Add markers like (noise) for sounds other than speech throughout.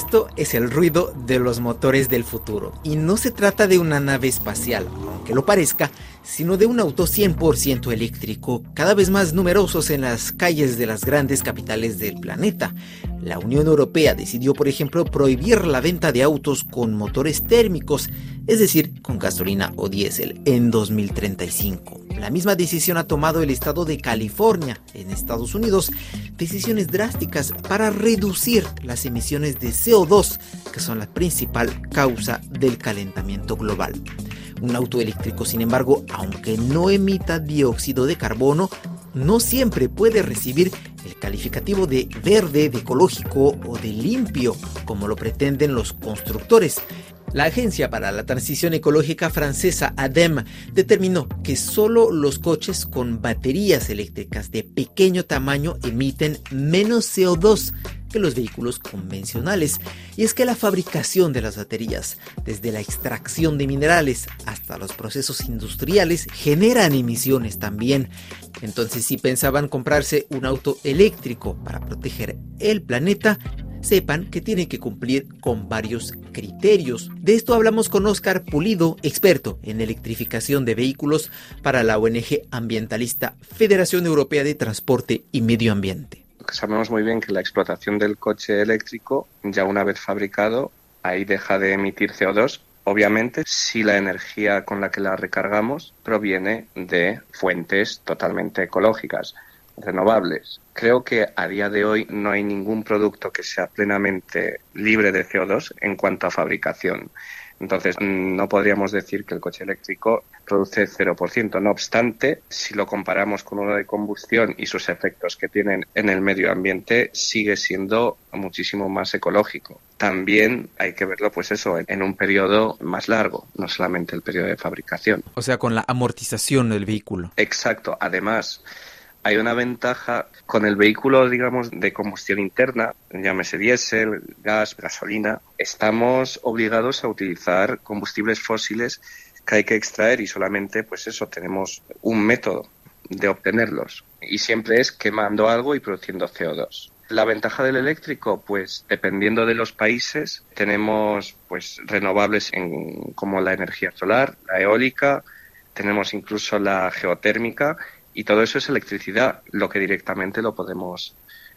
Esto es el ruido de los motores del futuro. Y no se trata de una nave espacial, aunque lo parezca, sino de un auto 100% eléctrico, cada vez más numerosos en las calles de las grandes capitales del planeta. La Unión Europea decidió, por ejemplo, prohibir la venta de autos con motores térmicos, es decir, con gasolina o diésel, en 2035. La misma decisión ha tomado el estado de California, en Estados Unidos, decisiones drásticas para reducir las emisiones de CO2, que son la principal causa del calentamiento global. Un auto eléctrico, sin embargo, aunque no emita dióxido de carbono, no siempre puede recibir el calificativo de verde, de ecológico o de limpio, como lo pretenden los constructores. La Agencia para la Transición Ecológica francesa ADEM determinó que solo los coches con baterías eléctricas de pequeño tamaño emiten menos CO2 que los vehículos convencionales. Y es que la fabricación de las baterías, desde la extracción de minerales hasta los procesos industriales, generan emisiones también. Entonces, si pensaban comprarse un auto eléctrico para proteger el planeta, sepan que tienen que cumplir con varios criterios. De esto hablamos con Oscar Pulido, experto en electrificación de vehículos para la ONG ambientalista Federación Europea de Transporte y Medio Ambiente. Sabemos muy bien que la explotación del coche eléctrico, ya una vez fabricado, ahí deja de emitir CO2 Obviamente, si la energía con la que la recargamos proviene de fuentes totalmente ecológicas renovables. Creo que a día de hoy no hay ningún producto que sea plenamente libre de CO2 en cuanto a fabricación. Entonces, no podríamos decir que el coche eléctrico produce 0%. No obstante, si lo comparamos con uno de combustión y sus efectos que tienen en el medio ambiente, sigue siendo muchísimo más ecológico. También hay que verlo, pues eso, en un periodo más largo, no solamente el periodo de fabricación. O sea, con la amortización del vehículo. Exacto. Además, hay una ventaja con el vehículo, digamos, de combustión interna, llámese diésel, gas, gasolina, estamos obligados a utilizar combustibles fósiles que hay que extraer y solamente, pues eso, tenemos un método de obtenerlos y siempre es quemando algo y produciendo CO2. La ventaja del eléctrico, pues dependiendo de los países, tenemos pues renovables en, como la energía solar, la eólica, tenemos incluso la geotérmica y todo eso es electricidad, lo que directamente lo podemos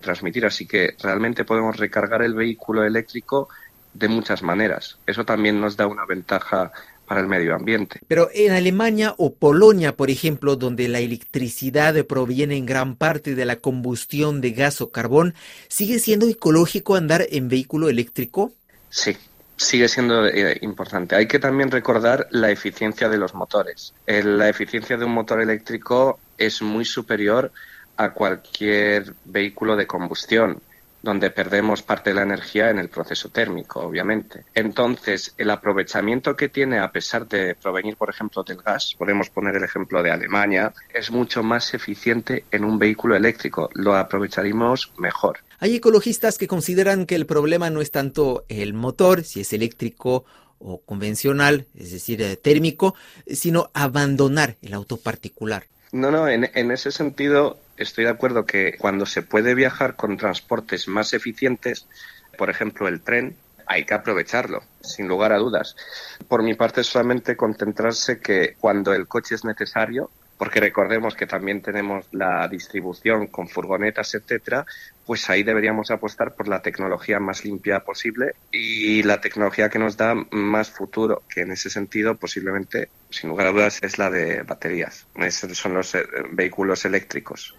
transmitir. Así que realmente podemos recargar el vehículo eléctrico de muchas maneras. Eso también nos da una ventaja para el medio ambiente. Pero en Alemania o Polonia, por ejemplo, donde la electricidad proviene en gran parte de la combustión de gas o carbón, ¿sigue siendo ecológico andar en vehículo eléctrico? Sí, sigue siendo eh, importante. Hay que también recordar la eficiencia de los motores. la eficiencia de un motor eléctrico es muy superior a cualquier vehículo de combustión donde perdemos parte de la energía en el proceso térmico, obviamente. Entonces, el aprovechamiento que tiene, a pesar de provenir, por ejemplo, del gas, podemos poner el ejemplo de Alemania, es mucho más eficiente en un vehículo eléctrico. Lo aprovecharemos mejor. Hay ecologistas que consideran que el problema no es tanto el motor, si es eléctrico o convencional, es decir, eh, térmico, sino abandonar el auto particular. No, no, en, en, ese sentido estoy de acuerdo que cuando se puede viajar con transportes más eficientes, por ejemplo el tren, hay que aprovecharlo, sin lugar a dudas. Por mi parte, solamente concentrarse que cuando el coche es necesario, porque recordemos que también tenemos la distribución con furgonetas, etcétera, pues ahí deberíamos apostar por la tecnología más limpia posible y la tecnología que nos da más futuro, que en ese sentido posiblemente, sin lugar a dudas, es la de baterías. Esos son los eh, vehículos eléctricos.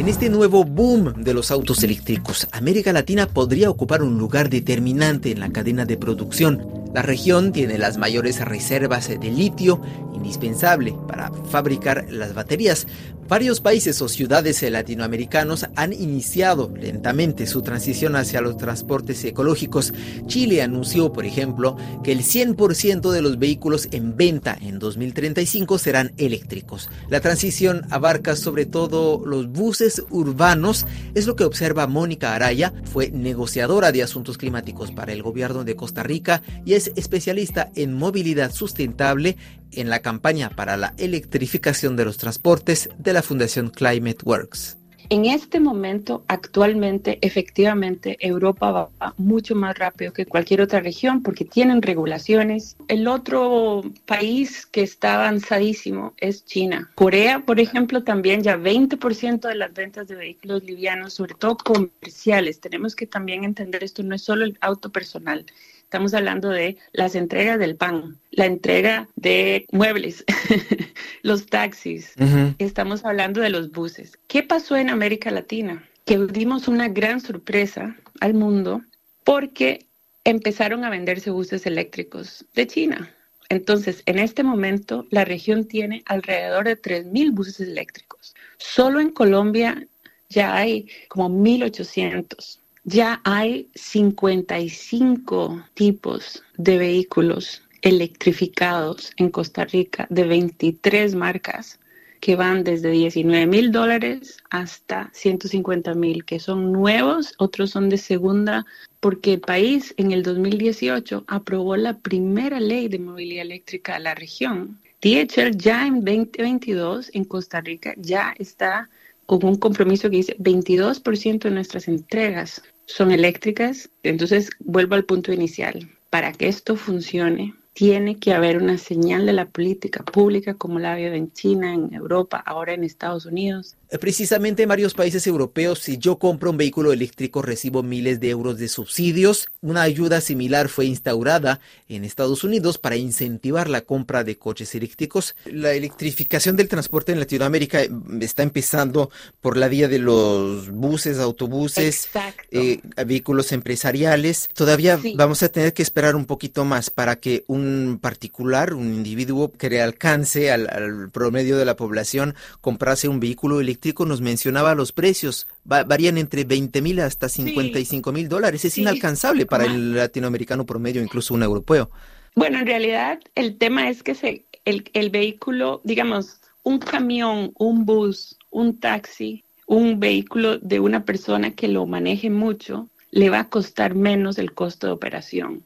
En este nuevo boom de los autos eléctricos, América Latina podría ocupar un lugar determinante en la cadena de producción. La región tiene las mayores reservas de litio indispensable para fabricar las baterías, Varios países o ciudades latinoamericanos han iniciado lentamente su transición hacia los transportes ecológicos. Chile anunció, por ejemplo, que el 100% de los vehículos en venta en 2035 serán eléctricos. La transición abarca sobre todo los buses urbanos, es lo que observa Mónica Araya, fue negociadora de asuntos climáticos para el gobierno de Costa Rica y es especialista en movilidad sustentable en la campaña para la electrificación de los transportes de la Fundación Climate Works. En este momento, actualmente, efectivamente, Europa va mucho más rápido que cualquier otra región porque tienen regulaciones. El otro país que está avanzadísimo es China. Corea, por ejemplo, también ya 20% de las ventas de vehículos livianos, sobre todo comerciales. Tenemos que también entender esto no es solo el auto personal, Estamos hablando de las entregas del pan, la entrega de muebles, (laughs) los taxis. Estamos hablando de los buses. ¿Qué pasó en América Latina? Que dimos una gran sorpresa al mundo porque empezaron a venderse buses eléctricos de China. Entonces, en este momento, la región tiene alrededor de 3.000 buses eléctricos. Solo en Colombia ya hay como 1.800 ya hay 55 tipos de vehículos electrificados en Costa Rica de 23 marcas que van desde 19 mil dólares hasta 150 mil, que son nuevos, otros son de segunda, porque el país en el 2018 aprobó la primera ley de movilidad eléctrica de la región. DHL ya en 2022 en Costa Rica ya está con un compromiso que dice 22% de nuestras entregas son eléctricas. Entonces, vuelvo al punto inicial. Para que esto funcione, tiene que haber una señal de la política pública como la ha habido en China, en Europa, ahora en Estados Unidos, precisamente en varios países europeos, si yo compro un vehículo eléctrico recibo miles de euros de subsidios. Una ayuda similar fue instaurada en Estados Unidos para incentivar la compra de coches eléctricos. La electrificación del transporte en Latinoamérica eh, está empezando por la vía de los buses, autobuses, eh, vehículos empresariales. Todavía vamos a tener que esperar un poquito más para que un particular, un individuo que le alcance al, al promedio de la población comprase un vehículo eléctrico nos mencionaba los precios, varían entre 20 mil hasta 55 mil dólares. Es inalcanzable para el latinoamericano promedio, incluso un europeo. Bueno, en realidad el tema es que se, el, el vehículo, digamos, un camión, un bus, un taxi, un vehículo de una persona que lo maneje mucho, le va a costar menos el costo de operación.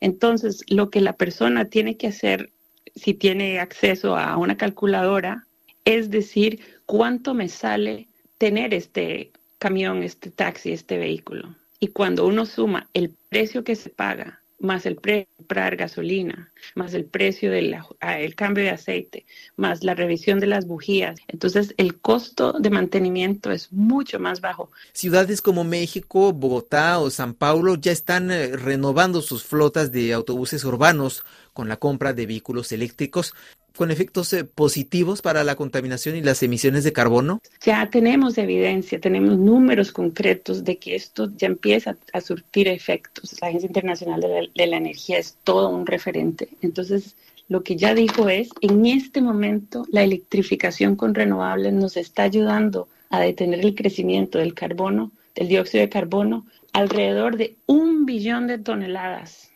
Entonces, lo que la persona tiene que hacer, si tiene acceso a una calculadora, es decir, cuánto me sale tener este camión, este taxi, este vehículo. Y cuando uno suma el precio que se paga, más el precio de comprar gasolina, más el precio del ah, cambio de aceite, más la revisión de las bujías, entonces el costo de mantenimiento es mucho más bajo. Ciudades como México, Bogotá o San Paulo ya están eh, renovando sus flotas de autobuses urbanos con la compra de vehículos eléctricos con efectos eh, positivos para la contaminación y las emisiones de carbono? Ya tenemos evidencia, tenemos números concretos de que esto ya empieza a surtir efectos. La Agencia Internacional de la, Energía es todo un referente. Entonces, lo que ya dijo es, en este momento la electrificación con renovables nos está ayudando a detener el crecimiento del carbono, del dióxido de carbono, alrededor de un billón de toneladas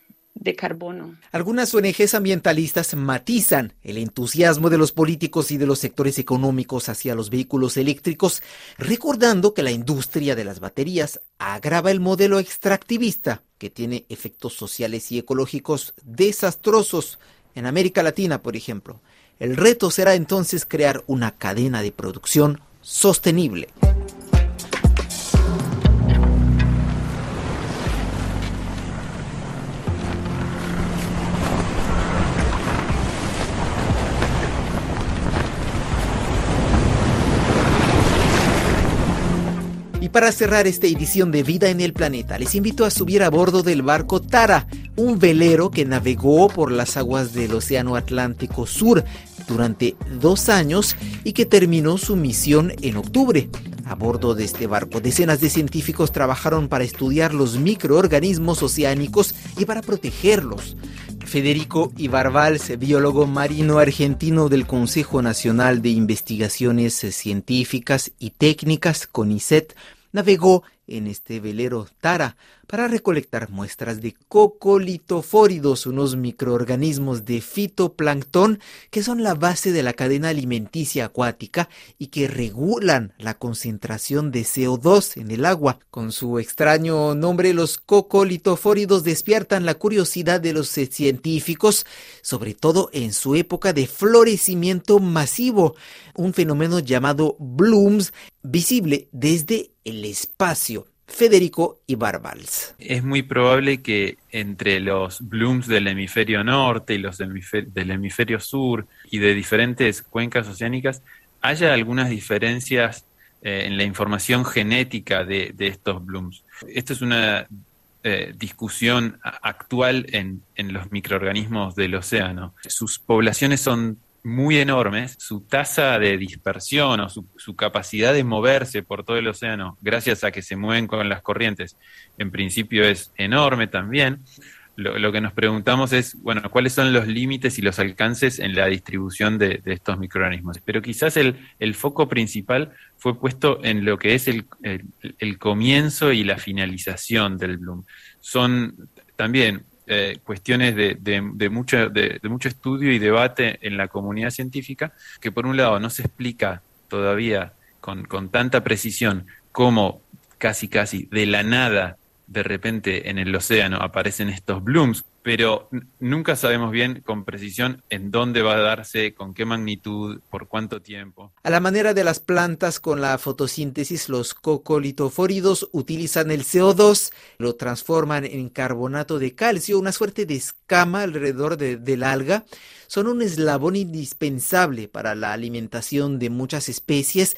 de carbono. Algunas ONGs ambientalistas matizan el entusiasmo de los políticos y de los sectores económicos hacia los vehículos eléctricos, recordando que la industria de las baterías agrava el modelo extractivista que tiene efectos sociales y ecológicos desastrosos en América Latina, por ejemplo. El reto será entonces crear una cadena de producción sostenible. Para cerrar esta edición de Vida en el Planeta, les invito a subir a bordo del barco Tara, un velero que navegó por las aguas del Océano Atlántico Sur durante dos años y que terminó su misión en octubre. A bordo de este barco, decenas de científicos trabajaron para estudiar los microorganismos oceánicos y para protegerlos. Federico Ibarbals, biólogo marino argentino del Consejo Nacional de Investigaciones Científicas y Técnicas, CONICET, navegó en este velero Tara para recolectar muestras de cocolitofóridos, unos microorganismos de fitoplancton que son la base de la cadena alimenticia acuática y que regulan la concentración de CO2 en el agua. Con su extraño nombre, los cocolitofóridos despiertan la curiosidad de los científicos, sobre todo en su época de florecimiento masivo, un fenómeno llamado blooms visible desde el espacio. Federico Ibarbals. Es muy probable que entre los blooms del hemisferio norte y los del hemisferio sur y de diferentes cuencas oceánicas haya algunas diferencias eh, en la información genética de, estos blooms. Esto es una eh, discusión actual en, en los microorganismos del océano. Sus poblaciones son muy enormes, su tasa de dispersión o su, capacidad de moverse por todo el océano, gracias a que se mueven con las corrientes, en principio es enorme también. Lo, que nos preguntamos es, bueno, ¿cuáles son los límites y los alcances en la distribución de, estos microorganismos? Pero quizás el, foco principal fue puesto en lo que es el comienzo y la finalización del bloom. Son también eh, cuestiones de, de, mucho, de, mucho estudio y debate en la comunidad científica, que por un lado no se explica todavía con, con tanta precisión cómo casi casi de la nada de repente en el océano aparecen estos blooms, pero nunca sabemos bien con precisión en dónde va a darse, con qué magnitud, por cuánto tiempo. A la manera de las plantas con la fotosíntesis, los cocolitofóridos utilizan el CO2, lo transforman en carbonato de calcio, una suerte de escama alrededor del alga. Son un eslabón indispensable para la alimentación de muchas especies,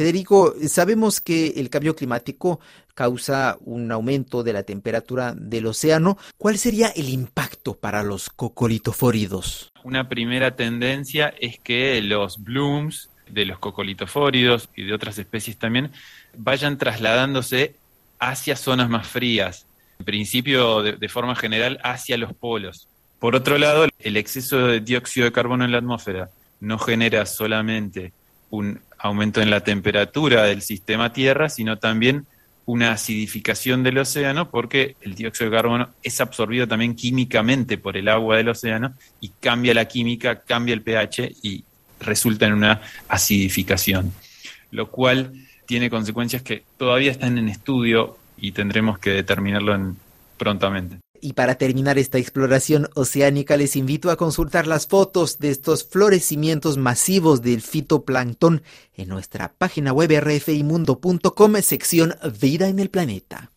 Federico, sabemos que el cambio climático causa un aumento de la temperatura del océano. ¿Cuál sería el impacto para los cocolitofóridos? Una primera tendencia es que los blooms de los cocolitofóridos y de otras especies también vayan trasladándose hacia zonas más frías, en principio de, de forma general hacia los polos. Por otro lado, el exceso de dióxido de carbono en la atmósfera no genera solamente un aumento en la temperatura del sistema Tierra, sino también una acidificación del océano porque el dióxido de carbono es absorbido también químicamente por el agua del océano y cambia la química, cambia el pH y resulta en una acidificación, lo cual tiene consecuencias que todavía están en estudio y tendremos que determinarlo prontamente. Y para terminar esta exploración oceánica les invito a consultar las fotos de estos florecimientos masivos del fitoplancton en nuestra página web rfimundo.com sección Vida en el planeta.